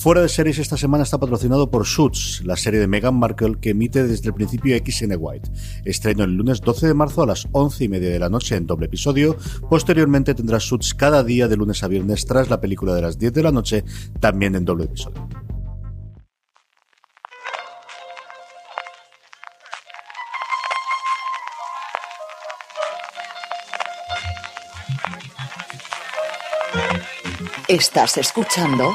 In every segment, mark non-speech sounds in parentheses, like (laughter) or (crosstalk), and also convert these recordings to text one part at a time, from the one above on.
Fuera de series esta semana está patrocinado por Suits, la serie de Meghan Markle que emite desde el principio XN White. Estreno el lunes 12 de marzo a las 11 y media de la noche en doble episodio. Posteriormente tendrá Suits cada día de lunes a viernes tras la película de las 10 de la noche, también en doble episodio. Estás escuchando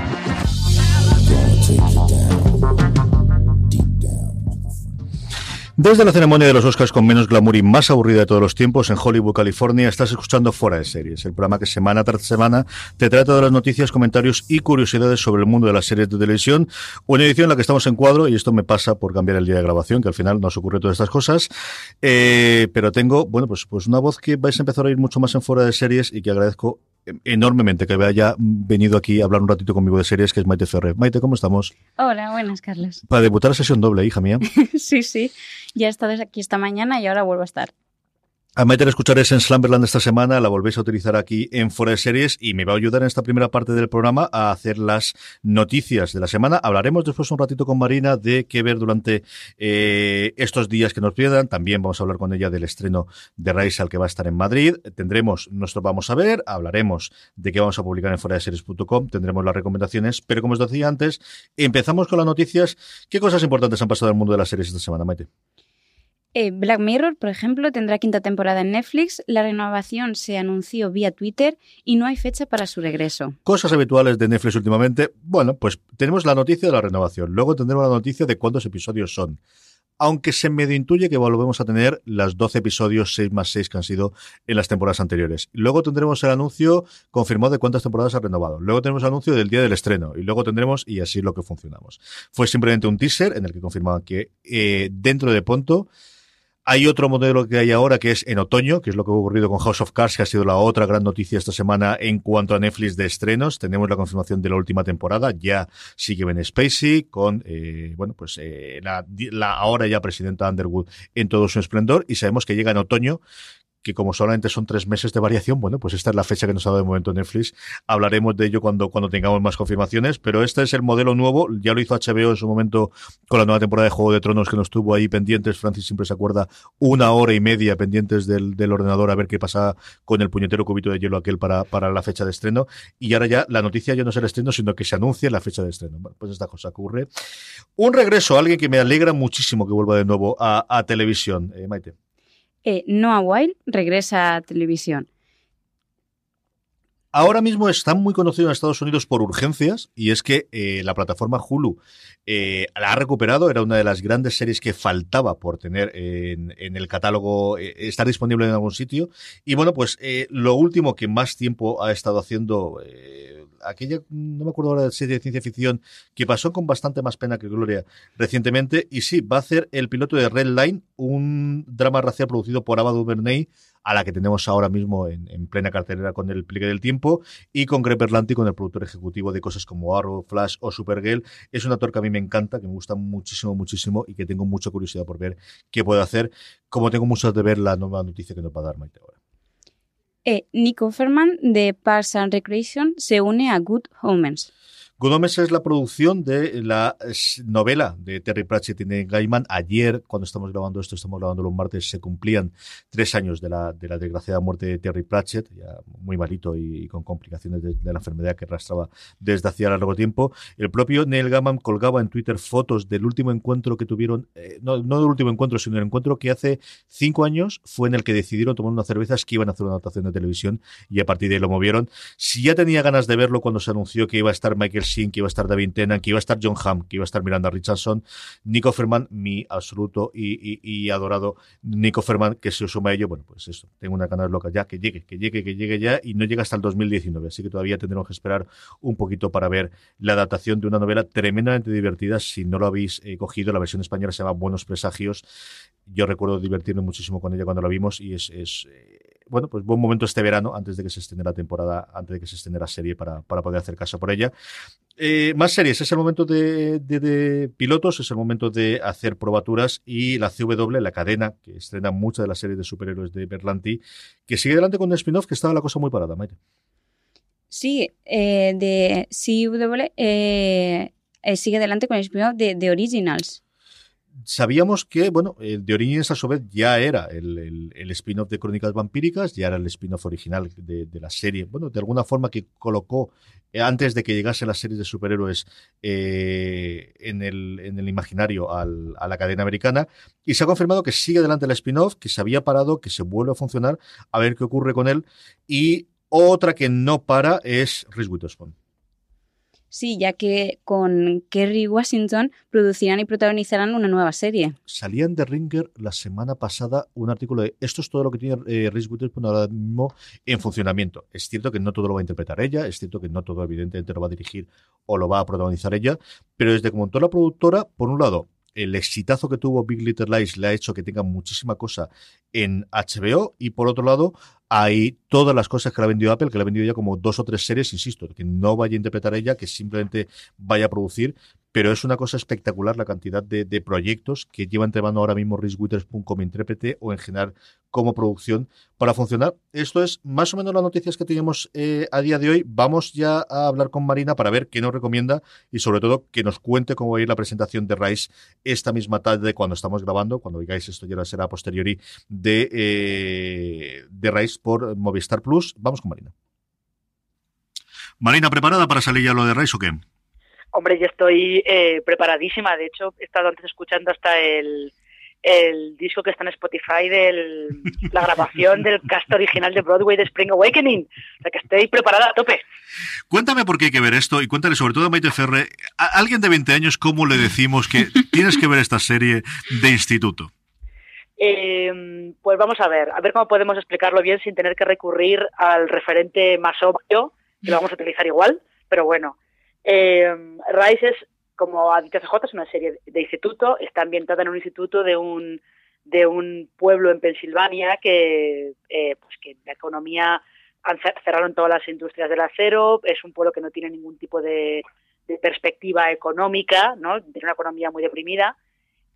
Desde la ceremonia de los Oscars con menos glamour y más aburrida de todos los tiempos en Hollywood, California, estás escuchando Fuera de Series, el programa que semana tras semana te trae todas las noticias, comentarios y curiosidades sobre el mundo de las series de televisión. Una edición en la que estamos en cuadro, y esto me pasa por cambiar el día de grabación, que al final nos ocurre todas estas cosas. Eh, pero tengo, bueno, pues, pues una voz que vais a empezar a oír mucho más en Fuera de Series y que agradezco enormemente que haya venido aquí a hablar un ratito conmigo de series, que es Maite Ferrer. Maite, ¿cómo estamos? Hola, buenas, Carlos. Para debutar a sesión doble, hija mía. (laughs) sí, sí. Ya he estado aquí esta mañana y ahora vuelvo a estar. A Maite la escucharéis en Slumberland esta semana, la volvéis a utilizar aquí en Fuera de Series y me va a ayudar en esta primera parte del programa a hacer las noticias de la semana. Hablaremos después un ratito con Marina de qué ver durante eh, estos días que nos pierdan. También vamos a hablar con ella del estreno de Raisal que va a estar en Madrid. Tendremos nuestro Vamos a ver, hablaremos de qué vamos a publicar en fuera de series.com, tendremos las recomendaciones, pero como os decía antes, empezamos con las noticias. ¿Ququé cosas importantes han pasado en el mundo de las series esta semana, Maite? Eh, Black Mirror, por ejemplo, tendrá quinta temporada en Netflix, la renovación se anunció vía Twitter y no hay fecha para su regreso. Cosas habituales de Netflix últimamente. Bueno, pues tenemos la noticia de la renovación, luego tendremos la noticia de cuántos episodios son. Aunque se medio intuye que volvemos a tener las 12 episodios 6 más 6 que han sido en las temporadas anteriores. Luego tendremos el anuncio confirmado de cuántas temporadas ha renovado. Luego tenemos el anuncio del día del estreno. Y luego tendremos, y así es lo que funcionamos. Fue simplemente un teaser en el que confirmaban que eh, dentro de pronto hay otro modelo que hay ahora que es en otoño, que es lo que ha ocurrido con House of Cards, que ha sido la otra gran noticia esta semana en cuanto a Netflix de estrenos. Tenemos la confirmación de la última temporada, ya sigue Ben Spacey con, eh, bueno, pues eh, la, la ahora ya presidenta Underwood en todo su esplendor y sabemos que llega en otoño, que como solamente son tres meses de variación, bueno, pues esta es la fecha que nos ha dado de momento Netflix. Hablaremos de ello cuando, cuando tengamos más confirmaciones, pero este es el modelo nuevo. Ya lo hizo HBO en su momento con la nueva temporada de Juego de Tronos que nos tuvo ahí pendientes. Francis siempre se acuerda una hora y media pendientes del, ordenador a ver qué pasa con el puñetero cubito de hielo aquel para, para la fecha de estreno. Y ahora ya la noticia ya no es el estreno, sino que se anuncia la fecha de estreno. Bueno, pues esta cosa ocurre. Un regreso, alguien que me alegra muchísimo que vuelva de nuevo a, a televisión. Eh, Maite. Eh, Noah Wild regresa a televisión. Ahora mismo está muy conocido en Estados Unidos por urgencias y es que eh, la plataforma Hulu eh, la ha recuperado, era una de las grandes series que faltaba por tener en, en el catálogo, eh, estar disponible en algún sitio. Y bueno, pues eh, lo último que más tiempo ha estado haciendo, eh, aquella, no me acuerdo ahora serie de ciencia ficción, que pasó con bastante más pena que gloria recientemente, y sí, va a hacer el piloto de Red Line, un drama racial producido por Ava DuVernay, a la que tenemos ahora mismo en, en, plena cartelera con el plique del tiempo y con Greg Berlanti, con el productor ejecutivo de cosas como Arrow, Flash o Supergirl. Es un actor que a mí me encanta, que me gusta muchísimo, muchísimo y que tengo mucha curiosidad por ver qué puede hacer, como tengo muchas de ver la nueva noticia que nos va a dar Maite ahora. Eh, Nick Offerman de Parks and Recreation se une a Good Homens. Omens es la producción de la novela de Terry Pratchett y Neil Gaiman. Ayer, cuando estamos grabando esto, estamos grabando los martes, se cumplían tres años de la, de la desgraciada muerte de Terry Pratchett, ya muy malito y, con complicaciones de, la enfermedad que arrastraba desde hacía largo tiempo. El propio Neil Gaiman colgaba en Twitter fotos del último encuentro que tuvieron, eh, no, no del último encuentro, sino el encuentro que hace cinco años fue en el que decidieron tomar unas cervezas que iban a hacer una adaptación de televisión y a partir de ahí lo movieron. Si ya tenía ganas de verlo cuando se anunció que iba a estar Michael Que iba a estar David Tennant, que iba a estar John Hamm, que iba a estar Miranda Richardson, Nico Ferman, mi absoluto y, adorado Nico Ferman, que se suma a ello, bueno, pues eso, tengo una ganas loca ya, que llegue, que llegue, que llegue ya, y no llega hasta el 2019, así que todavía tendremos que esperar un poquito para ver la adaptación de una novela tremendamente divertida, si no lo habéis eh, cogido, la versión española se llama Buenos Presagios, yo recuerdo divertirme muchísimo con ella cuando la vimos y es, eh, bueno, pues buen momento este verano antes de que se estén la temporada, antes de que se estén la serie para, para poder hacer caso por ella. Eh, más series, es el momento de, pilotos, es el momento de hacer probaturas y la CW, la cadena, que estrena muchas de las series de superhéroes de Berlanti, que sigue adelante con un spin-off que estaba la cosa muy parada, Maite. Sí, eh, de CW sigue adelante con el spin-off de, de Originals sabíamos que, bueno, el de Origins a su vez ya era el, spin-off de Crónicas Vampíricas, ya era el spin-off original de, la serie. Bueno, de alguna forma que colocó, eh, antes de que llegase la serie de superhéroes eh, en, el, en, el, imaginario a la cadena americana. Y se ha confirmado que sigue adelante el spin-off, que se había parado, que se vuelve a funcionar, a ver qué ocurre con él. Y otra que no para es Reese Witherspoon. Sí, ya que con Kerry Washington producirán y protagonizarán una nueva serie. Salían de Ringer la semana pasada un artículo de esto es todo lo que tiene eh, Reese Witherspoon ahora mismo en funcionamiento. Es cierto que no todo lo va a interpretar ella, es cierto que no todo evidentemente lo va a dirigir o lo va a protagonizar ella, pero desde montó la productora, por un lado, el exitazo que tuvo Big Little Lies le ha hecho que tenga muchísima cosa en HBO y por otro lado hay todas las cosas que le ha vendido Apple, que le ha vendido ya como dos o tres series, insisto, que no vaya a interpretar ella, que simplemente vaya a producir, pero es una cosa espectacular la cantidad de, proyectos que lleva entre manos ahora mismo Reese Witherspoon como intérprete o en general como producción para funcionar. Esto es más o menos las noticias que tenemos eh, a día de hoy. Vamos ya a hablar con Marina para ver qué nos recomienda y sobre todo que nos cuente cómo va a ir la presentación de Rice esta misma tarde cuando estamos grabando, cuando oigáis esto ya será a posteriori de, eh, Rice por Movistar Plus. Vamos con Marina. Marina, ¿preparada para salir ya lo de Rice o qué? Hombre, yo estoy eh, preparadísima. De hecho, he estado antes escuchando hasta el, el disco que está en Spotify de la grabación del cast original de Broadway de Spring Awakening. O sea que estoy preparada a tope. Cuéntame por qué hay que ver esto y cuéntale sobre todo a Maite Ferre, a alguien de 20 años, ¿cómo le decimos que tienes que ver esta serie de instituto? Eh, pues vamos a ver, a ver cómo podemos explicarlo bien sin tener que recurrir al referente más obvio, que lo vamos a utilizar igual, pero bueno. Eh, Rice como ha dicho CJ, es una serie de instituto, está ambientada en un instituto de un, de un pueblo en Pensilvania que, eh, pues que la economía cerraron todas las industrias del acero, es un pueblo que no tiene ningún tipo de, perspectiva económica, ¿no? tiene una economía muy deprimida,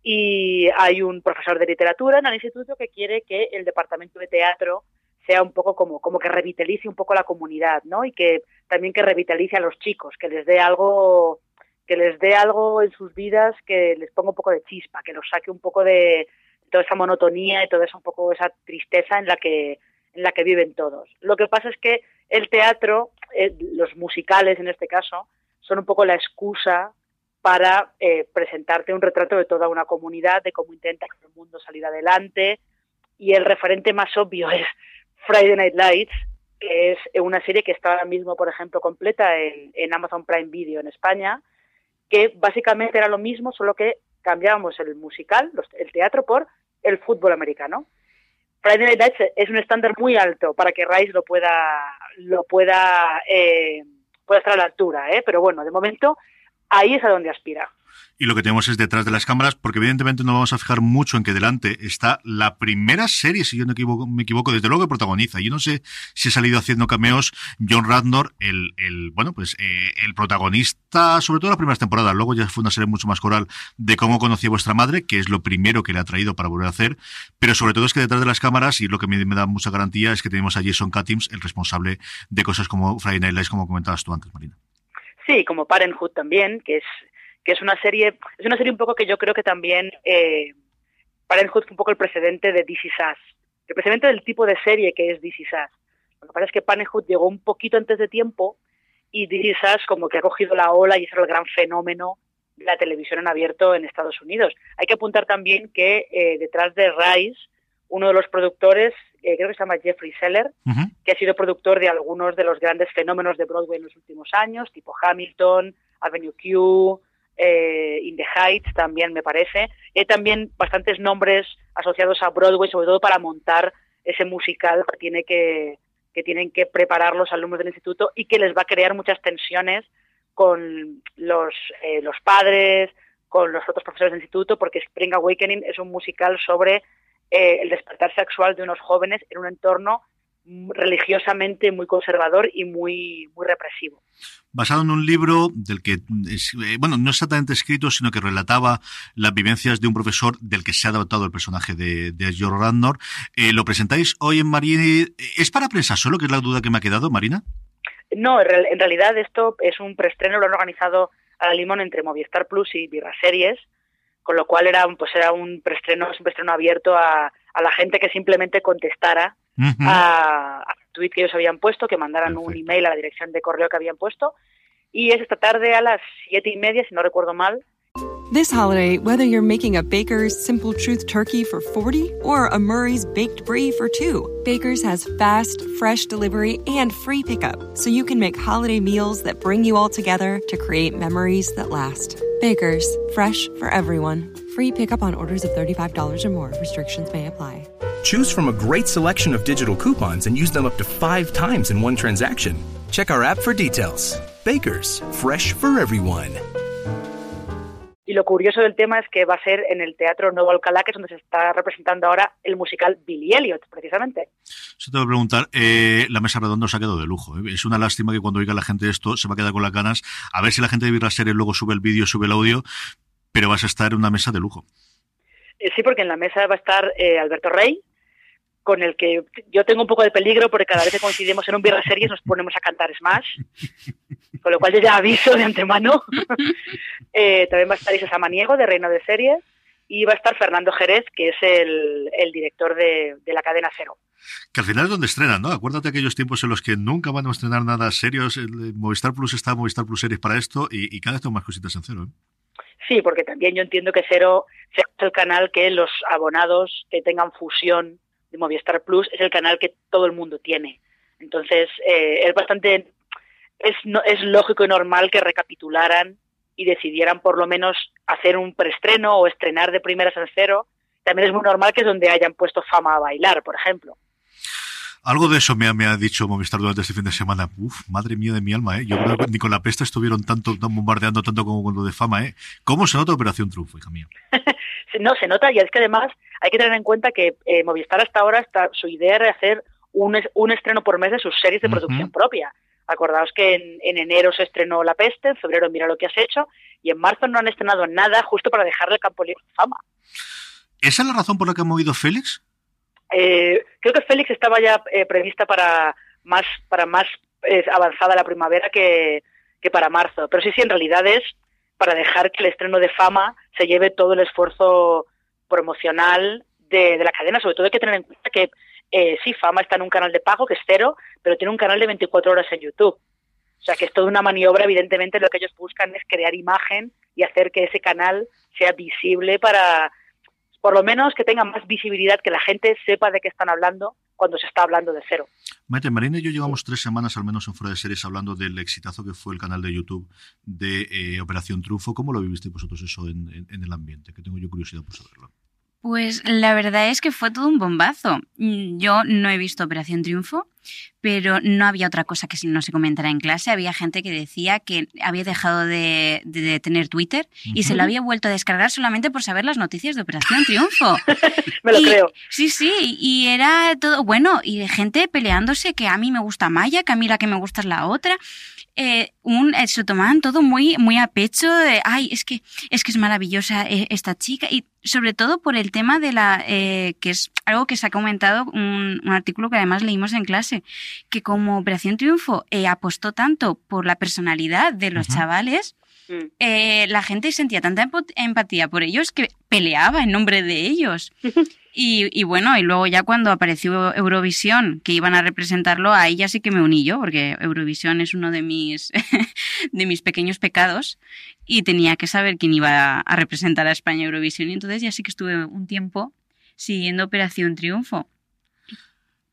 y hay un profesor de literatura en el instituto que quiere que el departamento de teatro sea un poco como, como que revitalice un poco la comunidad, ¿no? Y que también que revitalice a los chicos, que les dé algo, que les dé algo en sus vidas que les ponga un poco de chispa, que los saque un poco de toda esa monotonía y toda esa un poco esa tristeza en la que en la que viven todos. Lo que pasa es que el teatro, eh, los musicales en este caso, son un poco la excusa para eh, presentarte un retrato de toda una comunidad, de cómo intenta que el mundo salir adelante. Y el referente más obvio es Friday Night Lights, que es una serie que está ahora mismo, por ejemplo, completa en, en Amazon Prime Video en España, que básicamente era lo mismo, solo que cambiábamos el musical, el teatro, por el fútbol americano. Friday Night Lights es un estándar muy alto para que Rice lo pueda, lo pueda, eh, pueda estar a la altura, ¿eh? pero bueno, de momento ahí es a donde aspira y lo que tenemos es detrás de las cámaras, porque evidentemente no vamos a fijar mucho en que delante está la primera serie, si yo no me equivoco, desde luego que protagoniza. Yo no sé si ha salido haciendo cameos John Radnor, el, el bueno, pues eh, el protagonista, sobre todo las primeras temporadas. Luego ya fue una serie mucho más coral de cómo conocí a vuestra madre, que es lo primero que le ha traído para volver a hacer. Pero sobre todo es que detrás de las cámaras, y lo que me, da mucha garantía, es que tenemos a Jason Katims, el responsable de cosas como Friday Night Lights, como comentabas tú antes, Marina. Sí, como Parenthood también, que es que es una serie, es una serie un poco que yo creo que también eh, Parenthood fue un poco el precedente de DC Sass, el precedente del tipo de serie que es DC Sass. Lo que pasa es que Parenthood llegó un poquito antes de tiempo y DC Sass como que ha cogido la ola y es el gran fenómeno de la televisión en abierto en Estados Unidos. Hay que apuntar también que eh, detrás de Rice, uno de los productores, eh, creo que se llama Jeffrey Seller, que ha sido productor de algunos de los grandes fenómenos de Broadway en los últimos años, tipo Hamilton, Avenue Q, eh, In the Heights también me parece. Hay también bastantes nombres asociados a Broadway, sobre todo para montar ese musical que tiene tienen que preparar los alumnos del instituto y que les va a crear muchas tensiones con los, eh, los padres, con los otros profesores del instituto, porque Spring Awakening es un musical sobre eh, el despertar sexual de unos jóvenes en un entorno religiosamente muy conservador y muy, muy represivo. Basado en un libro del que, eh, bueno, no exactamente escrito, sino que relataba las vivencias de un profesor del que se ha adaptado el personaje de, de George Randor. Eh, ¿Lo presentáis hoy en Marina? ¿Es para prensa solo, que es la duda que me ha quedado, Marina? No, en realidad esto es un preestreno, lo han organizado a la limón entre Movistar Plus y Virra Series, con lo cual era, pues era un preestreno, un preestreno abierto a, a la gente que simplemente contestara a, a tweet que ellos habían puesto, que mandaran un email a la dirección de correo que habían puesto. Y es esta tarde a las siete y media, si no recuerdo mal. This holiday, whether you're making a Baker's Simple Truth turkey for 40 or a Murray's Baked Brie for 2, Baker's has fast, fresh delivery and free pickup, so you can make holiday meals that bring you all together to create memories that last. Baker's, fresh for everyone. Free pickup on orders of $35 or more. Restrictions may apply. Choose from a great selection of digital coupons and use them up to five times in one transaction. Check our app for details. Bakers, fresh for everyone. Y lo curioso del tema es que va a ser en el Teatro Nuevo Alcalá, que es donde se está representando ahora el musical Billy Elliot, precisamente. Se te voy a preguntar, eh, la mesa redonda se ha quedado de lujo. ¿eh? Es una lástima que cuando oiga la gente esto se va a quedar con las ganas. A ver si la gente de Virra Series luego sube el vídeo, sube el audio, pero vas a estar en una mesa de lujo. Eh, sí, porque en la mesa va a estar eh, Alberto Rey, con el que yo tengo un poco de peligro porque cada vez que coincidimos en un Birra Series nos ponemos a cantar Smash, (laughs) con lo cual yo ya aviso de antemano. (laughs) eh, también va a estar Isa Samaniego, de Reino de Series, y va a estar Fernando Jerez, que es el, el director de, de, la cadena Cero. Que al final es donde estrenan, ¿no? Acuérdate aquellos tiempos en los que nunca van a estrenar nada serios. El Movistar Plus está Movistar Plus Series para esto y, y cada vez tengo más cositas en Cero, ¿eh? Sí, porque también yo entiendo que Cero es el canal que los abonados que tengan fusión Movistar Plus es el canal que todo el mundo tiene. Entonces, eh, es bastante, es, no, es lógico y normal que recapitularan y decidieran por lo menos hacer un preestreno o estrenar de primeras en cero. También es muy normal que es donde hayan puesto fama a bailar, por ejemplo. Algo de eso me ha, me ha, dicho Movistar durante este fin de semana. Uf, madre mía de mi alma, ¿eh? Yo creo que ni con la pesta estuvieron tanto, tan bombardeando tanto como con lo de fama, ¿eh? ¿Cómo se nota Operación Triunfo, hija mía? (laughs) no, se nota y es que además hay que tener en cuenta que eh, Movistar hasta ahora, está, su idea era hacer un, un, estreno por mes de sus series de producción uh -huh. propia. Acordaos que en, en, enero se estrenó La Peste, en febrero Mira lo que has hecho, y en marzo no han estrenado nada justo para dejarle el campo libre de fama. ¿Esa es la razón por la que ha movido Félix? Eh, creo que Félix estaba ya eh, prevista para más, para más eh, avanzada la primavera que, que para marzo. Pero sí, sí, en realidad es para dejar que el estreno de fama se lleve todo el esfuerzo promocional de, de la cadena. Sobre todo hay que tener en cuenta que eh, sí, Fama está en un canal de pago que es cero, pero tiene un canal de 24 horas en YouTube. O sea que es toda una maniobra, evidentemente lo que ellos buscan es crear imagen y hacer que ese canal sea visible para, por lo menos que tenga más visibilidad, que la gente sepa de qué están hablando cuando se está hablando de cero. Maite, Marina y yo llevamos tres semanas al menos en Fuera de Series hablando del exitazo que fue el canal de YouTube de eh, Operación Trufo. ¿Cómo lo vivisteis vosotros eso en, el ambiente? Que tengo yo curiosidad por saberlo. Pues la verdad es que fue todo un bombazo. Yo no he visto Operación Triunfo, pero no había otra cosa que no se comentara en clase. Había gente que decía que había dejado de, de, de tener Twitter uh -huh. y se lo había vuelto a descargar solamente por saber las noticias de Operación Triunfo. (laughs) me lo y, creo. Sí, sí, y era todo bueno, y gente peleándose que a mí me gusta Maya, que a mí la que me gusta es la otra. Eh, un, eh, se tomaban todo muy, muy a pecho de, ay, es que, es que es maravillosa eh, esta chica y sobre todo por el tema de la, eh, que es algo que se ha comentado, un, un, artículo que además leímos en clase, que como Operación Triunfo eh, apostó tanto por la personalidad de los uh -huh. chavales, eh, la gente sentía tanta empatía por ellos que peleaba en nombre de ellos. (laughs) Y, y, bueno, y luego ya cuando apareció Eurovisión, que iban a representarlo, ahí ya sí que me uní yo, porque Eurovisión es uno de mis, (laughs) de mis pequeños pecados y tenía que saber quién iba a representar a España Eurovisión. Y entonces ya sí que estuve un tiempo siguiendo Operación Triunfo.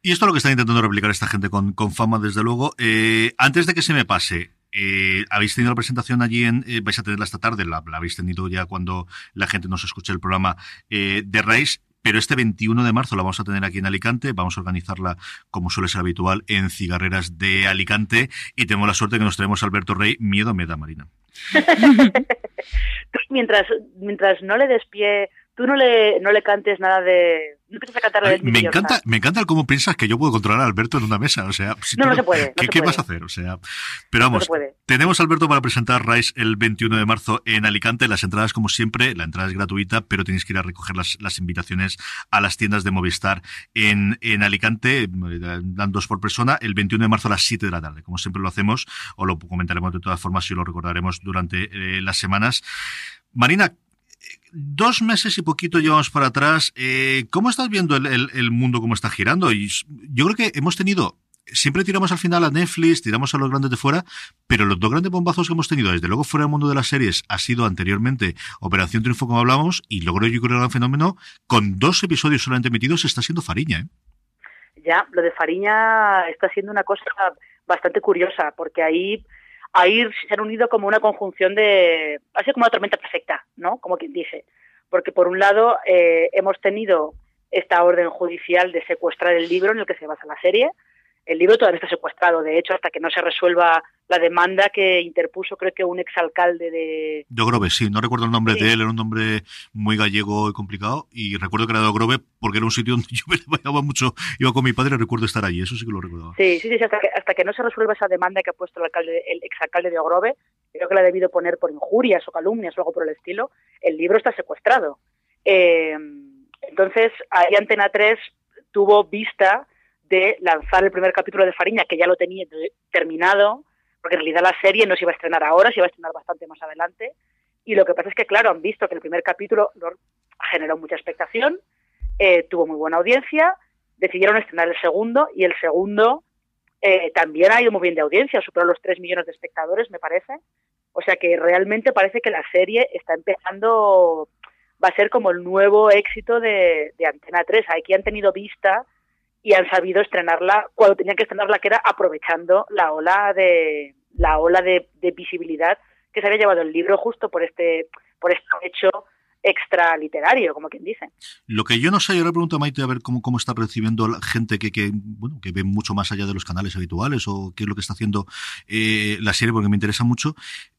Y esto es lo que está intentando replicar esta gente con, con fama, desde luego. Eh, antes de que se me pase, eh, habéis tenido la presentación allí en, eh, vais a tenerla esta tarde, la, habéis tenido ya cuando la gente nos escuche el programa eh, de Race, pero este 21 de marzo la vamos a tener aquí en Alicante, vamos a organizarla como suele ser habitual en Cigarreras de Alicante. Y tenemos la suerte que nos traemos a Alberto Rey, miedo me da Marina. (laughs) mientras, mientras no le des pie tú no le, no le cantes nada de... No me encanta, me encanta cómo piensas que yo puedo controlar a Alberto en una mesa. O sea, no, no se puede. ¿Qué, vas a hacer? O sea, pero vamos, tenemos a Alberto para presentar Rice el 21 de marzo en Alicante. Las entradas, como siempre, la entrada es gratuita, pero tenéis que ir a recoger las, las invitaciones a las tiendas de Movistar en, en Alicante. Dan dos por persona el 21 de marzo a las 7 de la tarde. Como siempre lo hacemos, o lo comentaremos de todas formas y lo recordaremos durante eh, las semanas. Marina, dos meses y poquito llevamos para atrás. Eh, ¿Cómo estás viendo el, mundo, cómo está girando? Y yo creo que hemos tenido siempre tiramos al final a Netflix, tiramos a los grandes de fuera, pero los dos grandes bombazos que hemos tenido, desde luego fuera del mundo de las series, ha sido anteriormente Operación Triunfo, como hablamos, y luego yo creo el fenómeno, con dos episodios solamente emitidos, está siendo Fariña. ¿eh? Ya, lo de Fariña está siendo una cosa bastante curiosa, porque ahí ahí se han unido como una conjunción de, ha sido como una tormenta perfecta, ¿no? Como quien dice. Porque por un lado eh, hemos tenido esta orden judicial de secuestrar el libro en el que se basa la serie, el libro todavía está secuestrado, de hecho, hasta que no se resuelva la demanda que interpuso, creo que un exalcalde de... De Ogrove, sí, no recuerdo el nombre de él, era un nombre muy gallego y complicado, y recuerdo que era de Ogrove porque era un sitio donde (laughs) yo me vayaba mucho, iba con mi padre, recuerdo estar allí, eso sí que lo recuerdo. Sí, sí, sí, hasta que, hasta que no se resuelva esa demanda que ha puesto el, alcalde, el exalcalde de Ogrove, creo que la ha debido poner por injurias o calumnias o algo por el estilo, el libro está secuestrado. Eh, entonces, ahí Antena 3 tuvo vista de lanzar el primer capítulo de Fariña, que ya lo tenía terminado, porque en realidad la serie no se iba a estrenar ahora, se iba a estrenar bastante más adelante. Y lo que pasa es que, claro, han visto que el primer capítulo generó mucha expectación, eh, tuvo muy buena audiencia, decidieron estrenar el segundo y el segundo eh, también ha ido muy bien de audiencia, superó los 3 millones de espectadores, me parece. O sea que realmente parece que la serie está empezando, va a ser como el nuevo éxito de, de Antena 3. Aquí han tenido vista y han sabido estrenarla cuando tenían que estrenarla, que era aprovechando la ola de la ola de, visibilidad que se había llevado el libro justo por este por este hecho extra literario, como quien dice. Lo que yo no sé, yo le pregunto a Maite a ver cómo, cómo está recibiendo la gente que, que, bueno, que ve mucho más allá de los canales habituales o qué es lo que está haciendo eh, la serie, porque me interesa mucho,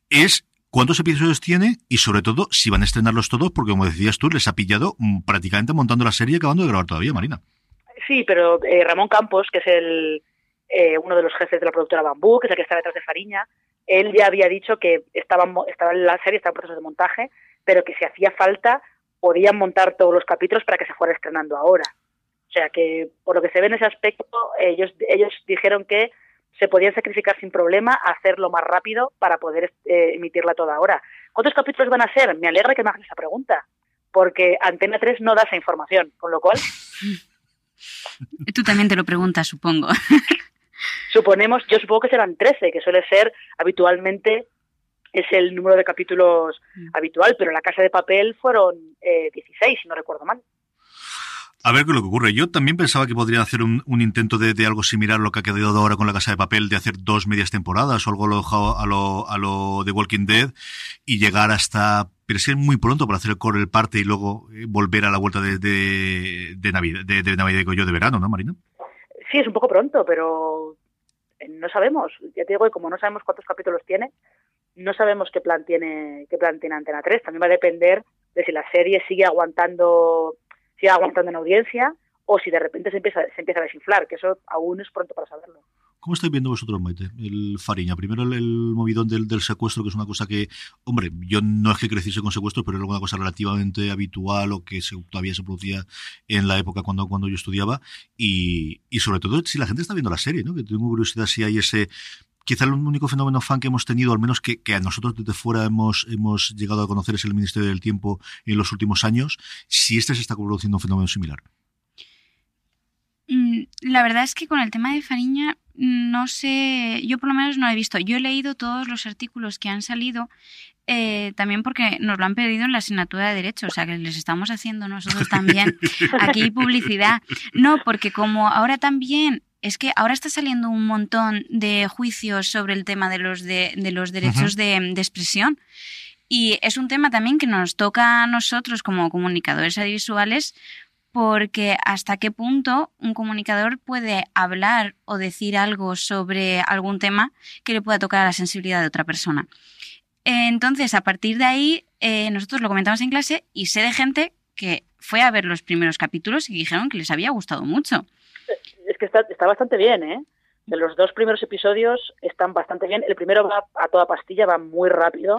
es cuántos episodios tiene y sobre todo si van a estrenarlos todos, porque como decías tú, les ha pillado mm, prácticamente montando la serie y acabando de grabar todavía, Marina. Sí, pero eh, Ramón Campos, que es el eh, uno de los jefes de la productora Bambú, que es el que está detrás de Fariña, él ya había dicho que estaba, estaba en la serie, estaba en proceso de montaje, pero que si hacía falta podían montar todos los capítulos para que se fuera estrenando ahora. O sea que, por lo que se ve en ese aspecto, ellos, ellos dijeron que se podían sacrificar sin problema, hacerlo más rápido para poder eh, emitirla toda ahora. ¿Cuántos capítulos van a ser? Me alegra que me hagas esa pregunta, porque Antena 3 no da esa información, con lo cual Tú también te lo preguntas, supongo. (laughs) Suponemos, yo supongo que serán 13, que suele ser habitualmente es el número de capítulos mm. habitual, pero en la Casa de Papel fueron eh, 16, si no recuerdo mal. A ver qué es lo que ocurre. Yo también pensaba que podrían hacer un, intento de, algo similar a lo que ha quedado ahora con la Casa de Papel, de hacer dos medias temporadas o algo a lo, a lo de Walking Dead y llegar hasta pero es muy pronto para hacer el core el parte y luego eh, volver a la vuelta de, de, Navidad, de, de Navidad de verano, ¿no, Marina? Sí, es un poco pronto, pero eh, no sabemos. Ya te digo, y como no sabemos cuántos capítulos tiene, no sabemos qué plan tiene, qué plan tiene Antena 3. También va a depender de si la serie sigue aguantando sigue aguantando en audiencia o si de repente se empieza, se empieza a desinflar, que eso aún es pronto para saberlo. ¿Cómo estáis viendo vosotros, Maite, el Fariña? Primero el, movidón del, secuestro, que es una cosa que, hombre, yo no es que creciese con secuestros, pero era una cosa relativamente habitual o que todavía se producía en la época cuando, cuando yo estudiaba. Y, y sobre todo, si la gente está viendo la serie, ¿no? Que tengo curiosidad si hay ese quizá el único fenómeno fan que hemos tenido, al menos que, que, a nosotros desde fuera hemos, hemos llegado a conocer, es el Ministerio del Tiempo en los últimos años, si este se está produciendo un fenómeno similar. Mm, la verdad es que con el tema de Fariña, no sé, yo por lo menos no he visto. Yo he leído todos los artículos que han salido, eh, también porque nos lo han pedido en la asignatura de Derecho, o sea que les estamos haciendo nosotros también (laughs) aquí publicidad. No, porque como ahora también es que ahora está saliendo un montón de juicios sobre el tema de los, de, los derechos de, de expresión. Y es un tema también que nos toca a nosotros como comunicadores audiovisuales porque hasta qué punto un comunicador puede hablar o decir algo sobre algún tema que le pueda tocar a la sensibilidad de otra persona. Entonces, a partir de ahí, eh, nosotros lo comentamos en clase y sé de gente que fue a ver los primeros capítulos y dijeron que les había gustado mucho. Es que está, está bastante bien, ¿eh? De los dos primeros episodios están bastante bien. El primero va a toda pastilla, va muy rápido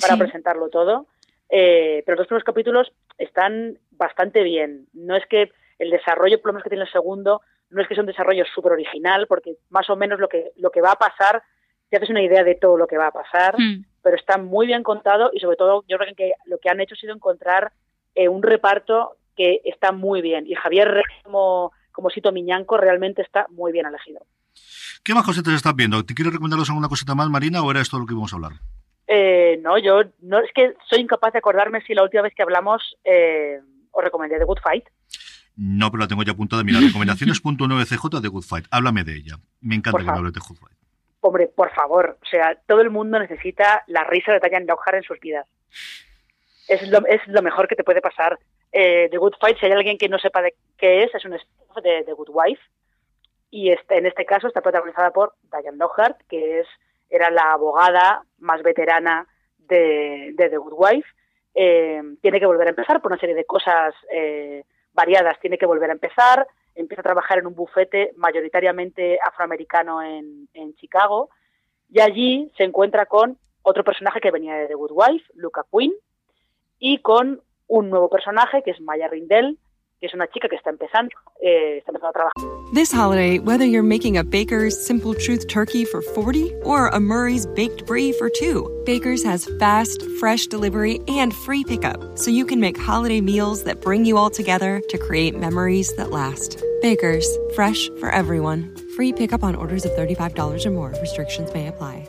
para presentarlo todo. Eh, pero los primeros capítulos están bastante bien. No es que el desarrollo, por lo menos que tiene el segundo, no es que sea un desarrollo súper original, porque más o menos lo que, lo que va a pasar, te haces una idea de todo lo que va a pasar, hmm. pero está muy bien contado y sobre todo yo creo que lo que han hecho ha sido encontrar eh, un reparto que está muy bien. Y Javier como, como Sito Miñanco realmente está muy bien elegido. ¿Qué más cositas estás viendo? ¿Te quieres recomendarnos alguna cosita más, Marina, o era esto lo que íbamos a hablar? Eh, no, yo no es que soy incapaz de acordarme si la última vez que hablamos eh, os recomendé The Good Fight. No, pero la tengo ya apuntada. Mira, recomendaciones.9cj de Good Fight. Háblame de ella. Me encanta que me hables de Good Fight. Hombre, por favor. O sea, todo el mundo necesita la risa de Diane Lockhart en sus vidas. Es lo, es lo mejor que te puede pasar. Eh, The Good Fight, si hay alguien que no sepa de qué es, es un spin de The Good Wife. Y este, en este caso está protagonizada por Diane Lockhart, que es era la abogada más veterana de, The Good Wife. Eh, tiene que volver a empezar por una serie de cosas eh, variadas. Tiene que volver a empezar. Empieza a trabajar en un bufete mayoritariamente afroamericano en, en Chicago. Y allí se encuentra con otro personaje que venía de The Good Wife, Luca Quinn, y con un nuevo personaje que es Maya Rindell, que es una chica que está empezando, eh, está empezando a trabajar. This holiday, whether you're making a Baker's Simple Truth turkey for 40 or a Murray's baked brie for 2, Baker's has fast, fresh delivery and free pickup, so you can make holiday meals that bring you all together to create memories that last. Baker's, fresh for everyone. Free pickup on orders of $35 or more. Restrictions may apply.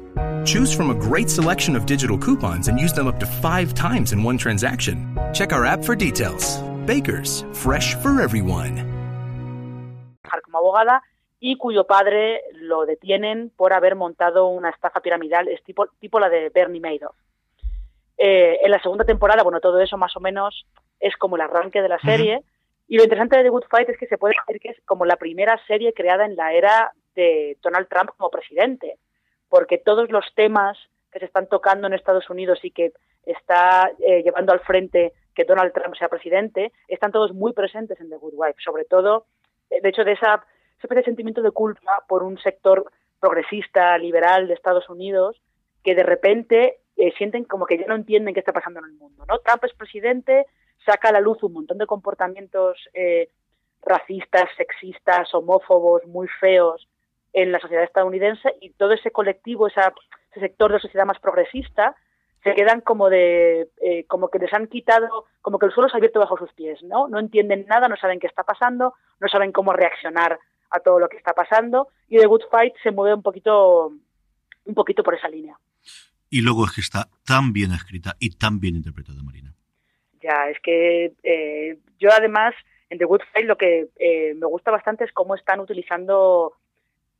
Choose from a great selection of digital coupons and use them up to five times in one transaction. Check our app for details. Bakers, fresh for everyone. Como abogada y cuyo padre lo detienen por haber montado una estafa piramidal es tipo, tipo la de Bernie Madoff. Eh, en la segunda temporada, bueno, todo eso más o menos es como el arranque de la serie. Uh -huh. Y lo interesante de The Good Fight es que se puede decir que es como la primera serie creada en la era de Donald Trump como presidente porque todos los temas que se están tocando en Estados Unidos y que está eh, llevando al frente que Donald Trump sea presidente, están todos muy presentes en The Good Wife, sobre todo, eh, de hecho, de esa, ese sentimiento de culpa por un sector progresista, liberal de Estados Unidos, que de repente eh, sienten como que ya no entienden qué está pasando en el mundo. Trump es presidente, saca a la luz un montón de comportamientos racistas, sexistas, homófobos, muy feos, en la sociedad estadounidense y todo ese colectivo, esa, ese sector de sociedad más progresista, se quedan como de, eh, como que les han quitado, como que el suelo se ha abierto bajo sus pies, ¿no? No entienden nada, no saben qué está pasando, no saben cómo reaccionar a todo lo que está pasando y The Good Fight se mueve un poquito, un poquito por esa línea. Y luego es que está tan bien escrita y tan bien interpretada, Marina. Ya, es que eh, yo además en The Good Fight lo que eh, me gusta bastante es cómo están utilizando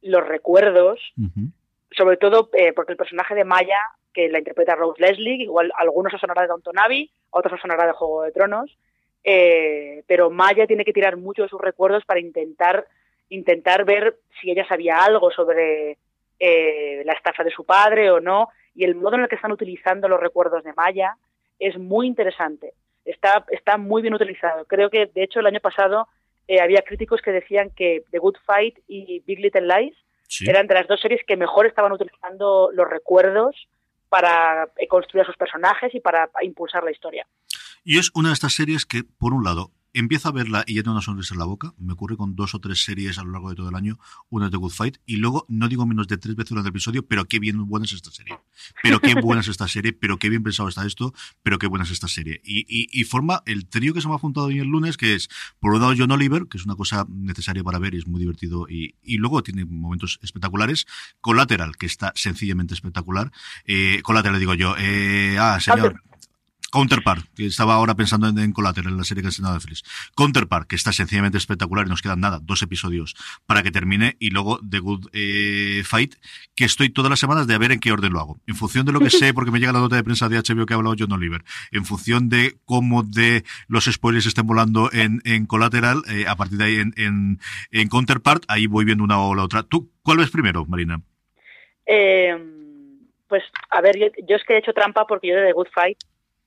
los recuerdos, uh -huh. sobre todo eh, porque el personaje de Maya, que la interpreta Rose Leslie, igual algunos os sonará de Downton Abbey, otros os sonará de Juego de Tronos, eh, pero Maya tiene que tirar mucho de sus recuerdos para intentar, intentar ver si ella sabía algo sobre eh, la estafa de su padre o no, y el modo en el que están utilizando los recuerdos de Maya es muy interesante. Está, está muy bien utilizado. Creo que, de hecho, el año pasado eh, había críticos que decían que The Good Fight y Big Little Lies sí. eran de las dos series que mejor estaban utilizando los recuerdos para eh, construir a sus personajes y para impulsar la historia. Y es una de estas series que, por un lado, empiezo a verla y ya tengo una sonrisa en la boca. Me ocurre con dos o tres series a lo largo de todo el año. Una es The Good Fight. Y luego, no digo menos de tres veces durante el episodio, pero qué bien buena es esta serie. Pero qué buena es esta serie, pero qué bien pensado está esto, pero qué buena es esta serie. Y, y, y forma el trío que se me ha juntado hoy el lunes, que es, por un lado, John Oliver, que es una cosa necesaria para ver y es muy divertido. Y, y luego tiene momentos espectaculares. Collateral, que está sencillamente espectacular. Eh, Collateral, digo yo. Eh, ah, señor. Counterpart, que estaba ahora pensando en, en Collateral, en la serie que ha estrenado Netflix. Counterpart, que está sencillamente espectacular y nos quedan nada, dos episodios para que termine. Y luego The Good eh, Fight, que estoy todas las semanas de a ver en qué orden lo hago. En función de lo que (laughs) sé, porque me llega la nota de prensa de HBO que ha hablado John Oliver. En función de cómo de los spoilers estén volando en, en Collateral, eh, a partir de ahí en, en, en Counterpart, ahí voy viendo una o la otra. ¿Tú cuál ves primero, Marina? Eh, pues, a ver, yo, yo, es que he hecho trampa porque yo de The Good Fight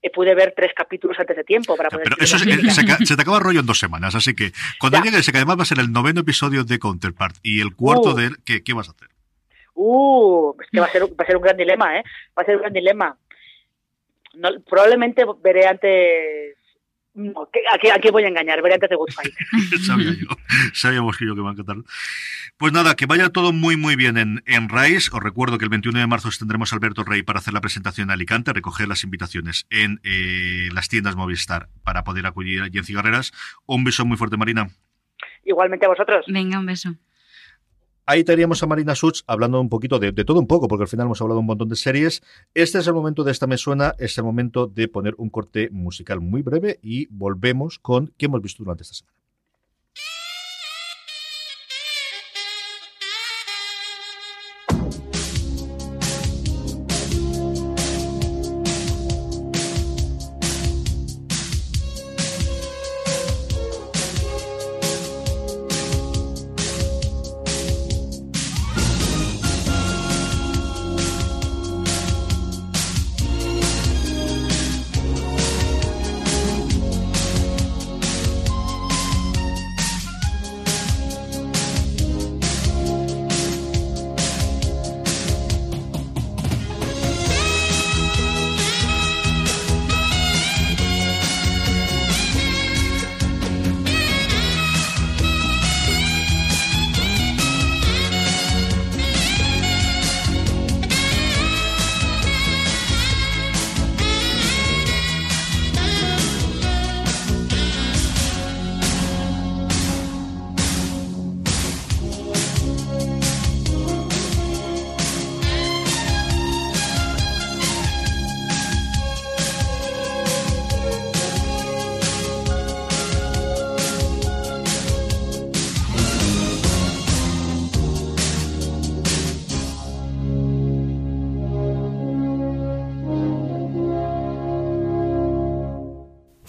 eh, pude ver tres capítulos antes de tiempo para poder... Pero eso es, se, se, te acaba el rollo en dos semanas, así que cuando ya. llegue ese que además va a ser el noveno episodio de Counterpart y el cuarto Uh. de él, ¿qué, ¿qué vas a hacer? Uh, es que va a ser, va a ser un gran dilema, ¿eh? Va a ser un gran dilema. No, probablemente veré antes... No, aquí, aquí voy a engañar, veré antes de Good Fight. (laughs) Sabía yo, sabíamos que yo que va a encantar. Pues nada, que vaya todo muy muy bien en, en. Os recuerdo que el 21 de marzo tendremos a Alberto Rey para hacer la presentación en Alicante, recoger las invitaciones en eh, las tiendas Movistar para poder acudir allí en Cigarreras. Un beso muy fuerte, Marina. Igualmente a vosotros. Venga, un beso. Ahí teníamos a Marina Such hablando un poquito de, de, todo un poco, porque al final hemos hablado un montón de series. Este es el momento de esta me suena, es el momento de poner un corte musical muy breve y volvemos con qué hemos visto durante esta semana.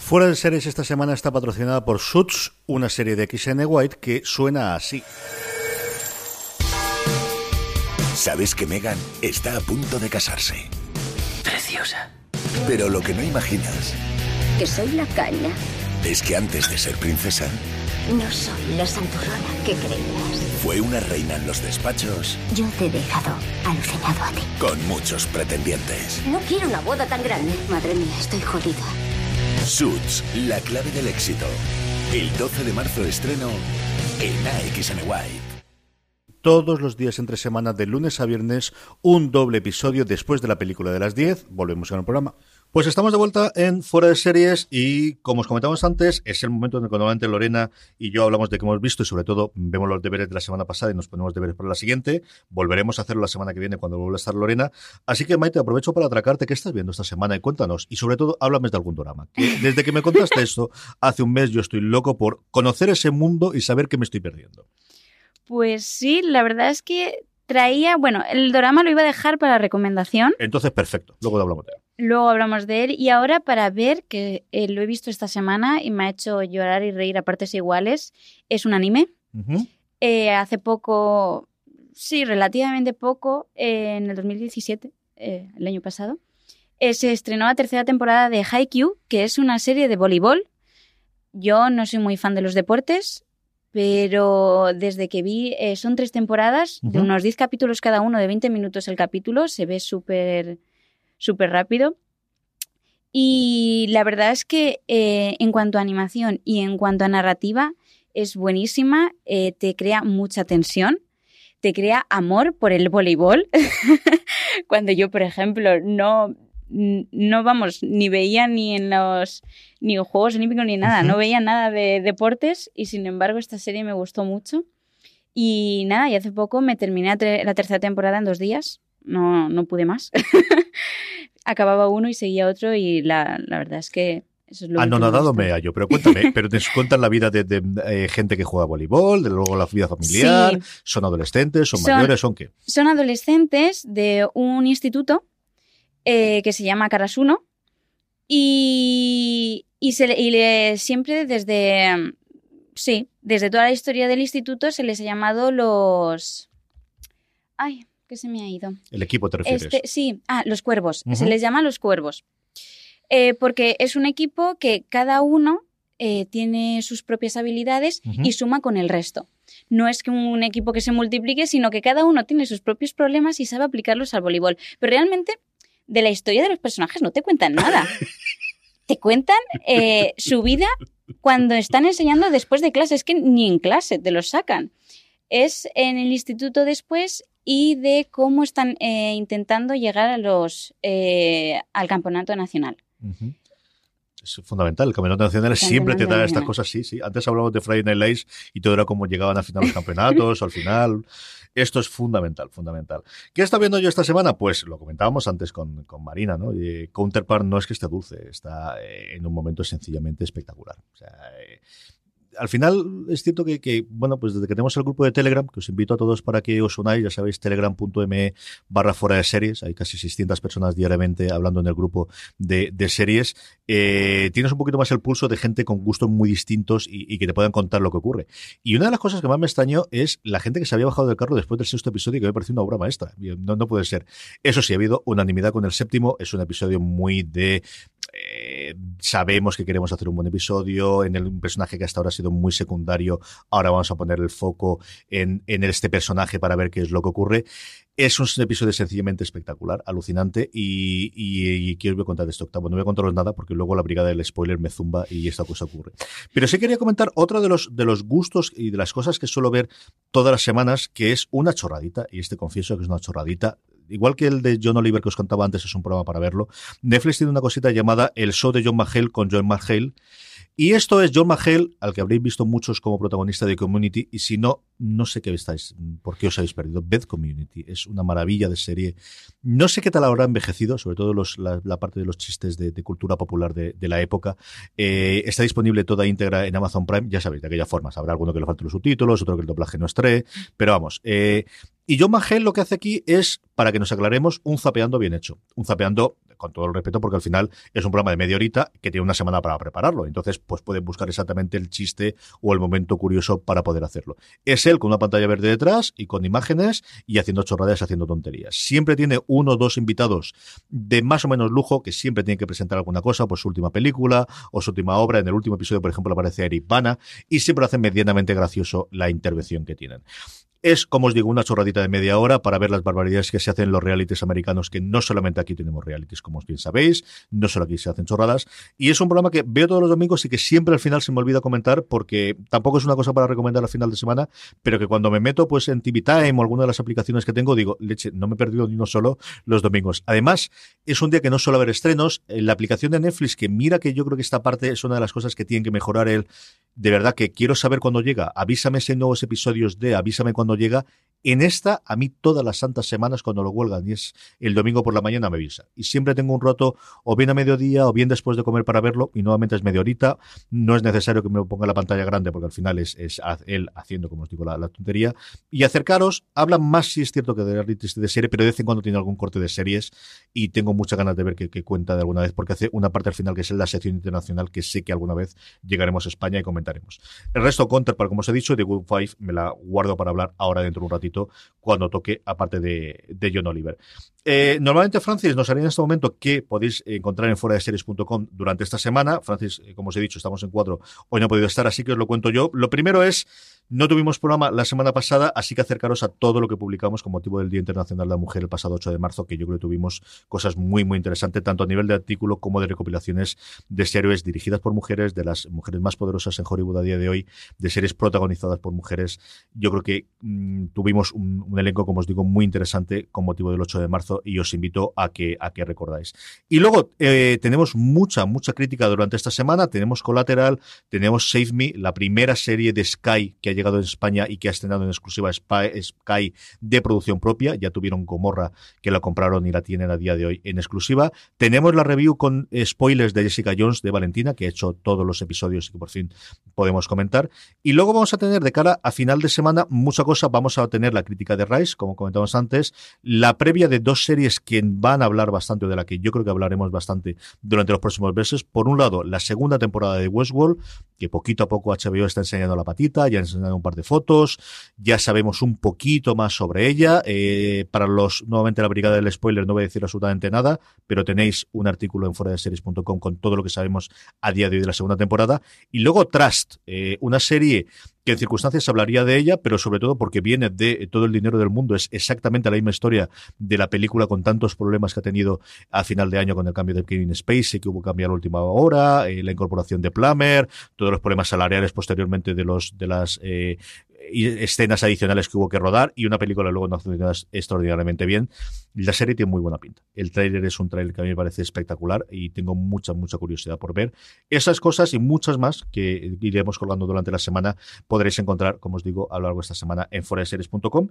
Fuera de series esta semana está patrocinada por Suits, una serie de XN White que suena así. Sabes que Megan está a punto de casarse. Preciosa. Pero lo que no imaginas Que soy la caña. es que antes de ser princesa, No soy la santurrona que creías. fue una reina en los despachos Yo te he dejado alucinado a ti. con muchos pretendientes. No quiero una boda tan grande. Madre mía, estoy jodida. Suits, la clave del éxito. El 12 de marzo estreno en AXN White. Todos los días entre semana, de lunes a viernes, un doble episodio después de la película de las 10. Volvemos con el programa. Pues estamos de vuelta en Fuera de Series y, como os comentamos antes, es el momento en el que normalmente Lorena y yo hablamos de qué hemos visto y, sobre todo, vemos los deberes de la semana pasada y nos ponemos deberes para la siguiente. Volveremos a hacerlo la semana que viene cuando vuelva a estar Lorena. Así que, Maite, aprovecho para atracarte qué estás viendo esta semana y cuéntanos. Y, sobre todo, háblame de algún drama. Que desde que me contaste esto hace un mes, yo estoy loco por conocer ese mundo y saber qué me estoy perdiendo. Pues sí, la verdad es que traía, bueno, el drama lo iba a dejar para recomendación. Entonces, perfecto. Luego hablamos de él. Luego hablamos de él y ahora para ver, que eh, lo he visto esta semana y me ha hecho llorar y reír a partes iguales, es un anime. Uh -huh. eh, hace poco, sí, relativamente poco, eh, en el 2017, eh, el año pasado, se estrenó la tercera temporada de Haikyuu, que es una serie de voleibol. Yo no soy muy fan de los deportes, pero desde que vi, eh, son tres temporadas, uh -huh. de unos 10 capítulos cada uno, de 20 minutos el capítulo, se ve súper súper rápido. Y la verdad es que eh, en cuanto a animación y en cuanto a narrativa, es buenísima, eh, te crea mucha tensión, te crea amor por el voleibol. (laughs) Cuando yo, por ejemplo, no, no vamos, ni veía ni en los ni en Juegos Olímpicos ni nada, no veía nada de deportes y sin embargo esta serie me gustó mucho. Y nada, y hace poco me terminé la tercera temporada en dos días, no, no pude más. (laughs) Acababa uno y seguía otro y la, la verdad es que eso es lo Anonadado me hallo, pero cuéntame, (laughs) pero te cuentan la vida de, de eh, gente que juega voleibol, de luego la vida familiar, Sí. son adolescentes, son, Son- mayores, son qué. Son adolescentes de un instituto eh, que se llama Karasuno y, y, se, y le- siempre desde, sí, desde toda la historia del instituto se les ha llamado los... Ay, que se me ha ido. El equipo te refieres. Este, sí, ah, los cuervos. Se les llama los cuervos. Eh, porque es un equipo que cada uno eh, tiene sus propias habilidades y suma con el resto. No es que un equipo que se multiplique, sino que cada uno tiene sus propios problemas y sabe aplicarlos al voleibol. Pero realmente, de la historia de los personajes no te cuentan nada. (laughs) te cuentan eh, su vida cuando están enseñando después de clase. Es que ni en clase te los sacan. Es en el instituto después y de cómo están eh, intentando llegar a los eh, al campeonato nacional. Es fundamental. El campeonato nacional El siempre te da estas cosas, sí, sí. Antes hablábamos de Friday Night Lights y todo era como llegaban al final los campeonatos, al final. Esto es fundamental, fundamental. ¿Qué está viendo yo esta semana? Pues lo comentábamos antes con, con Marina, ¿no? Eh, Counterpart no es que esté dulce, está eh, en un momento sencillamente espectacular. O sea, eh, al final es cierto que, bueno, pues desde que tenemos el grupo de Telegram, que os invito a todos para que os unáis, ya sabéis, telegram.me barra fuera de series, hay casi 600 personas diariamente hablando en el grupo de, series, eh, tienes un poquito más el pulso de gente con gustos muy distintos y, que te puedan contar lo que ocurre. Y una de las cosas que más me extrañó es la gente que se había bajado del carro después del sexto episodio que me pareció una obra maestra. No, puede ser. Eso sí, ha habido unanimidad con el séptimo, es un episodio muy de sabemos que queremos hacer un buen episodio, en el un personaje que hasta ahora ha sido muy secundario, ahora vamos a poner el foco en, en este personaje para ver qué es lo que ocurre. Es un episodio sencillamente espectacular, alucinante, y, y, y ¿qué os voy a contar de este octavo? No voy a contaros nada porque luego la brigada del spoiler me zumba y esta cosa ocurre. Pero sí quería comentar otro de los, de los gustos y de las cosas que suelo ver todas las semanas, que es una chorradita, y este confieso que es una chorradita, igual que el de John Oliver que os contaba antes, es un programa para verlo. Netflix tiene una cosita llamada El Show de John McHale con John McHale. Y esto es John McHale, al que habréis visto muchos como protagonista de Community, y si no, no sé qué estáis, por qué os habéis perdido. Ved Community, es una maravilla de serie. No sé qué tal habrá envejecido, sobre todo la, parte de los chistes de, cultura popular de, la época. Eh, está disponible toda íntegra en Amazon Prime, ya sabéis, de aquella forma. Habrá alguno que le falte los subtítulos, otro que el doblaje no esté, pero vamos. Eh, y John McHale lo que hace aquí es, para que nos aclaremos, un zapeando bien hecho. Un zapeando con todo el respeto, porque al final es un programa de media horita que tiene una semana para prepararlo. Entonces, pues pueden buscar exactamente el chiste o el momento curioso para poder hacerlo. Es él con una pantalla verde detrás y con imágenes y haciendo chorradas, haciendo tonterías. Siempre tiene uno o dos invitados de más o menos lujo que siempre tienen que presentar alguna cosa, pues su última película o su última obra. En el último episodio, por ejemplo, aparece Eric Bana y siempre hacen medianamente gracioso la intervención que tienen. Es, como os digo, una chorradita de media hora para ver las barbaridades que se hacen en los realities americanos, que no solamente aquí tenemos realities, como bien sabéis, no solo aquí se hacen chorradas. Y es un programa que veo todos los domingos y que siempre al final se me olvida comentar, porque tampoco es una cosa para recomendar al final de semana, pero que cuando me meto pues en TV Time o alguna de las aplicaciones que tengo, digo, leche, no me he perdido ni uno solo los domingos. Además, es un día que no suele haber estrenos. En la aplicación de Netflix, que mira que yo creo que esta parte es una de las cosas que tienen que mejorar el de verdad que quiero saber cuándo llega. Avísame si hay nuevos episodios de, avísame cuando llega. En esta, a mí todas las santas semanas cuando lo huelgan y es el domingo por la mañana me avisa. Y siempre tengo un rato o bien a mediodía o bien después de comer para verlo y nuevamente es media horita. No es necesario que me ponga la pantalla grande porque al final es, él haciendo, como os digo, la, tontería. Y acercaros, hablan más si es cierto que de de serie, pero de vez en cuando tiene algún corte de series y tengo muchas ganas de ver que, que cuenta de alguna vez porque hace una parte al final que es la sección internacional que sé que alguna vez llegaremos a España y comentaremos. El resto, Counterpart, como os he dicho, de Good Five me la guardo para hablar ahora dentro de un ratito cuando toque, aparte de, de John Oliver. Eh, normalmente, Francis, nos haría en este momento que podéis encontrar en fuera de series.com durante esta semana. Francis, eh, como os he dicho, estamos en cuatro, hoy no ha podido estar, así que os lo cuento yo. Lo primero es, No tuvimos programa la semana pasada, así que acercaros a todo lo que publicamos con motivo del Día Internacional de la Mujer el pasado 8 de marzo, que yo creo que tuvimos cosas muy, muy interesantes, tanto a nivel de artículo como de recopilaciones de series dirigidas por mujeres, de las mujeres más poderosas en Hollywood a día de hoy, de series protagonizadas por mujeres. Yo creo que mm, tuvimos un, elenco, como os digo, muy interesante con motivo del 8 de marzo y os invito a que, a que recordáis. Y luego eh, tenemos mucha, mucha crítica durante esta semana. Tenemos Collateral, tenemos Save Me, la primera serie de Sky que ha llegado en España y que ha estrenado en exclusiva Sky de producción propia. Ya tuvieron Gomorra que la compraron y la tienen a día de hoy en exclusiva. Tenemos la review con spoilers de Jessica Jones de Valentina, que ha hecho todos los episodios y que por fin podemos comentar. Y luego vamos a tener de cara a final de semana mucha cosa. Vamos a tener la crítica de Rice, como comentamos antes, la previa de dos series que van a hablar bastante, de la que yo creo que hablaremos bastante durante los próximos meses. Por un lado, la segunda temporada de Westworld, que poquito a poco HBO está enseñando la patita, ya han enseñado un par de fotos, ya sabemos un poquito más sobre ella. Eh, para los, nuevamente, la brigada del spoiler no voy a decir absolutamente nada, pero tenéis un artículo en fuera de series.com con todo lo que sabemos a día de hoy de la segunda temporada. Y luego Trust, eh, una serie que en circunstancias hablaría de ella, pero sobre todo porque viene de todo el dinero del mundo. Es exactamente la misma historia de la película con tantos problemas que ha tenido a final de año con el cambio de Kevin Spacey, que hubo que cambiar a la última hora, eh, la incorporación de Plummer, todos los problemas salariales posteriormente de los de las eh, escenas adicionales que hubo que rodar y una película luego no funcionó extraordinariamente bien. La serie tiene muy buena pinta. El tráiler es un tráiler que a mí me parece espectacular y tengo mucha, mucha curiosidad por ver. Esas cosas y muchas más que iremos colgando durante la semana podréis encontrar, como os digo, a lo largo de esta semana en foradeseries.com.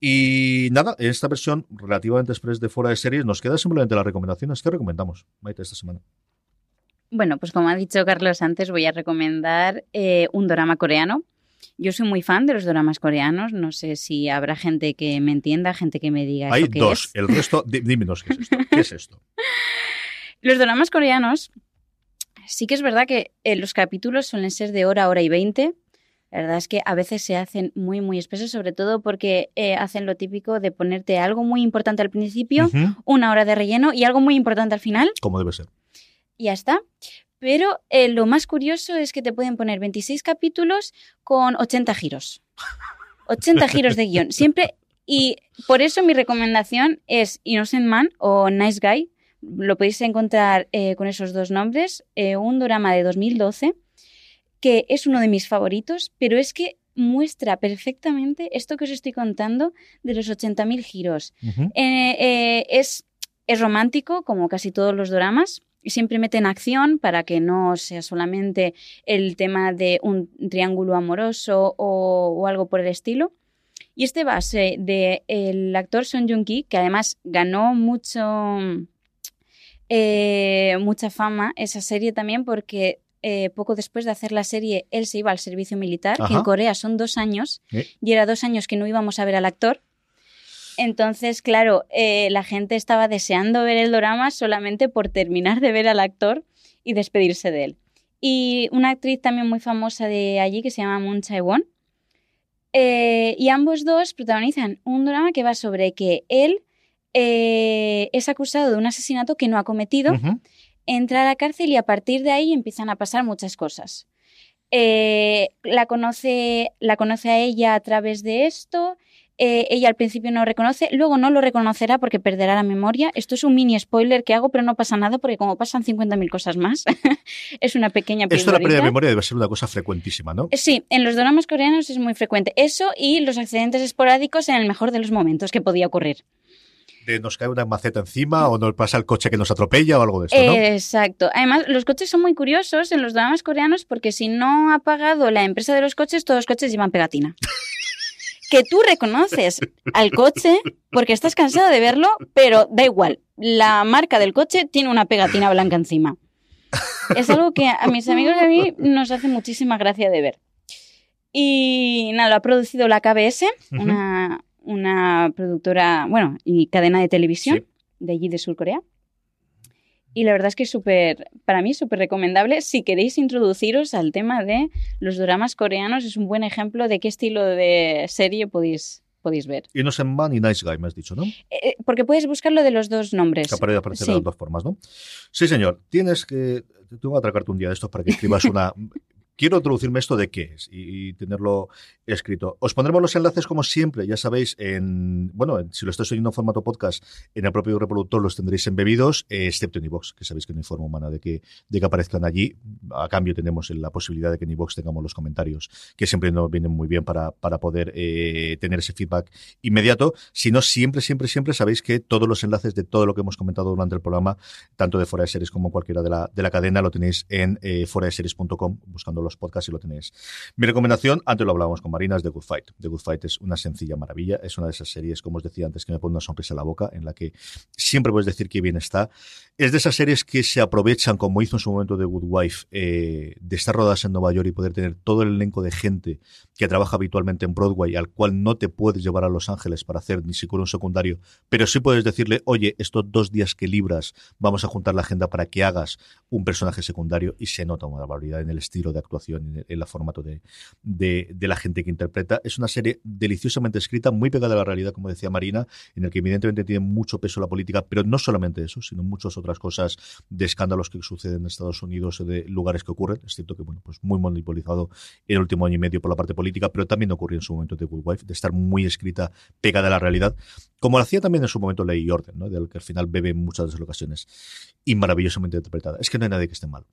Y nada, en esta versión relativamente express de Fuera de Series nos queda simplemente las recomendaciones que recomendamos, Maite, esta semana. Bueno, pues como ha dicho Carlos antes, voy a recomendar eh, un drama coreano. Yo soy muy fan de los dramas coreanos. No sé si habrá gente que me entienda, gente que me diga Hay eso dos. es. El resto, dímenos qué es esto. (laughs) ¿Qué es esto? Los dramas coreanos, sí que es verdad que eh, los capítulos suelen ser de hora, hora y veinte. La verdad es que a veces se hacen muy, muy espesos, sobre todo porque eh, hacen lo típico de ponerte algo muy importante al principio, una hora de relleno y algo muy importante al final. Como debe ser. y ya está. Pero eh, lo más curioso es que te pueden poner 26 capítulos con 80 giros. 80 giros de guion. Siempre. Y por eso mi recomendación es Innocent Man o Nice Guy. Lo podéis encontrar eh, con esos dos nombres. eh, un drama de 2012 que es uno de mis favoritos, pero es que muestra perfectamente esto que os estoy contando de los 80.000 giros. Es, es romántico, como casi todos los dramas. Siempre meten acción para que no sea solamente el tema de un triángulo amoroso o, o algo por el estilo. Y este base de el actor Son Joong-ki, que además ganó mucho, eh, mucha fama esa serie también porque eh, poco después de hacer la serie él se iba al servicio militar, que Ajá. en Corea son dos años, Eh. y era dos años que no íbamos a ver al actor. Entonces, claro, eh, la gente estaba deseando ver el drama solamente por terminar de ver al actor y despedirse de él. Y una actriz también muy famosa de allí que se llama Moon Chae-won. Eh, y ambos dos protagonizan un drama que va sobre que él eh, es acusado de un asesinato que no ha cometido, entra a la cárcel y a partir de ahí empiezan a pasar muchas cosas. La, conoce, la conoce a ella a través de esto. Eh, ella al principio no reconoce, luego no lo reconocerá porque perderá la memoria. Esto es un mini spoiler que hago, pero no pasa nada porque como pasan 50.000 cosas más, (laughs) es una pequeña Esto de la pérdida de memoria debe ser una cosa frecuentísima, ¿no? Sí, en los dramas coreanos es muy frecuente. Eso y los accidentes esporádicos en el mejor de los momentos que podía ocurrir. De nos cae una maceta encima o nos pasa el coche que nos atropella o algo de esto, ¿no? Exacto. Además, los coches son muy curiosos en los dramas coreanos porque si no ha pagado la empresa de los coches, todos los coches llevan pegatina. (laughs) que tú reconoces al coche porque estás cansado de verlo, pero da igual. La marca del coche tiene una pegatina blanca encima. Es algo que a mis amigos y a mí nos hace muchísima gracia de ver. Y nada, lo ha producido la KBS, una, una productora, bueno, y cadena de televisión Sí. de allí de Sur Corea. Y la verdad es que es súper, para mí, súper recomendable. Si queréis introduciros al tema de los dramas coreanos, es un buen ejemplo de qué estilo de serie podéis, podéis ver. Innocent Man y Nice Guy, me has dicho, ¿no? Eh, porque puedes buscarlo de los dos nombres. Que aparece aparece de Sí. las dos formas, ¿no? Sí, señor. Tienes que. Tengo que atracarte un día de estos para que escribas una. (laughs) quiero introducirme esto de qué es y, tenerlo escrito. Os pondremos los enlaces como siempre, ya sabéis, en, bueno, si lo estáis oyendo en formato podcast, en el propio reproductor los tendréis embebidos, eh, excepto en iVox, que sabéis que no hay forma humana de que, de que aparezcan allí. A cambio tenemos la posibilidad de que en iVox tengamos los comentarios, que siempre nos vienen muy bien para, para poder eh, tener ese feedback inmediato. Si no, siempre, siempre, siempre sabéis que todos los enlaces de todo lo que hemos comentado durante el programa, tanto de Fuera de Series como cualquiera de la, de la cadena, lo tenéis en eh, series.com, buscando los podcasts y lo tenéis. Mi recomendación, antes lo hablábamos con Marina, es The Good Fight. The Good Fight es una sencilla maravilla, es una de esas series, como os decía antes, que me pone una sonrisa en la boca, en la que siempre puedes decir que bien está. Es de esas series que se aprovechan, como hizo en su momento The Good Wife, eh, de estar rodadas en Nueva York y poder tener todo el elenco de gente que trabaja habitualmente en Broadway, al cual no te puedes llevar a Los Ángeles para hacer ni siquiera un secundario, pero sí puedes decirle, oye, estos dos días que libras, vamos a juntar la agenda para que hagas un personaje secundario y se nota una barbaridad en el estilo de actuación, en el, formato de, la gente que interpreta. Es una serie deliciosamente escrita, muy pegada a la realidad, como decía Marina, en el que evidentemente tiene mucho peso la política, pero no solamente eso, sino muchas otras cosas de escándalos que suceden en Estados Unidos o de lugares que ocurren. Es cierto que, bueno, pues muy monopolizado el último año y medio por la parte política, pero también ocurrió en su momento de Good Wife, de estar muy escrita, pegada a la realidad, como lo hacía también en su momento Ley y Orden, ¿no? del que al final bebe en muchas de las ocasiones, y maravillosamente interpretada. Es que no hay nadie que esté mal.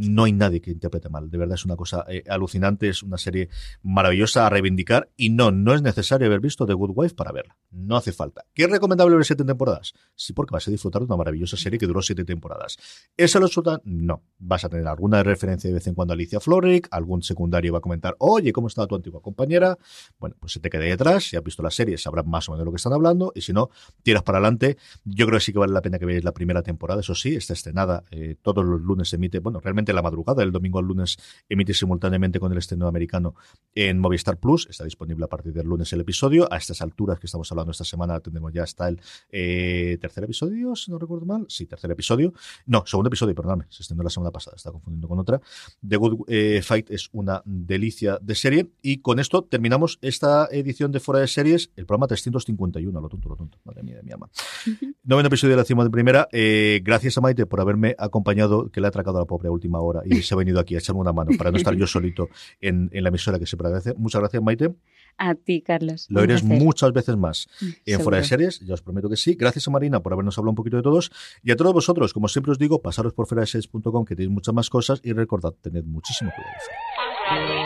No hay nadie que interprete mal. De verdad es una cosa eh, alucinante, es una serie maravillosa a reivindicar y no, no es necesario haber visto The Good Wife para verla. No hace falta. ¿Qué es recomendable ver siete temporadas? Sí, porque vas a disfrutar de una maravillosa serie que duró siete temporadas. ¿Eso lo suelta? No. Vas a tener alguna referencia de vez en cuando a Alicia Florrick, algún secundario va a comentar, oye, ¿cómo está tu antigua compañera? Bueno, pues se te queda ahí atrás, si has visto la serie sabrás más o menos de lo que están hablando y si no, tiras para adelante. Yo creo que sí que vale la pena que veáis la primera temporada, eso sí, está estrenada, eh, todos los lunes se emite, bueno, realmente la madrugada, el domingo al lunes, emite simultáneamente con el estreno americano en Movistar Plus. Está disponible a partir del lunes el episodio. A estas alturas que estamos hablando esta semana, tendremos ya hasta el eh, tercer episodio, si no recuerdo mal. Sí, tercer episodio. No, segundo episodio, perdóname, se estrenó la semana pasada, está confundiendo con otra. The Good eh, Fight es una delicia de serie. Y con esto terminamos esta edición de Fuera de Series, el programa 351, lo tonto, lo tonto, madre mía de mi ama. (laughs) Noveno episodio de la cima de primera. Eh, gracias a Maite por haberme acompañado, que le ha atracado a la pobre última hora y se ha venido aquí a echarme una mano para no estar yo solito en, en la emisora que siempre agradece. Muchas gracias, Maite. A ti, Carlos. Lo eres muchas veces más mm, en Fuera de Series, ya os prometo que sí. Gracias a Marina por habernos hablado un poquito de todos. Y a todos vosotros, como siempre os digo, pasaros por fuera de series.com que tenéis muchas más cosas y recordad, tened muchísimo cuidado.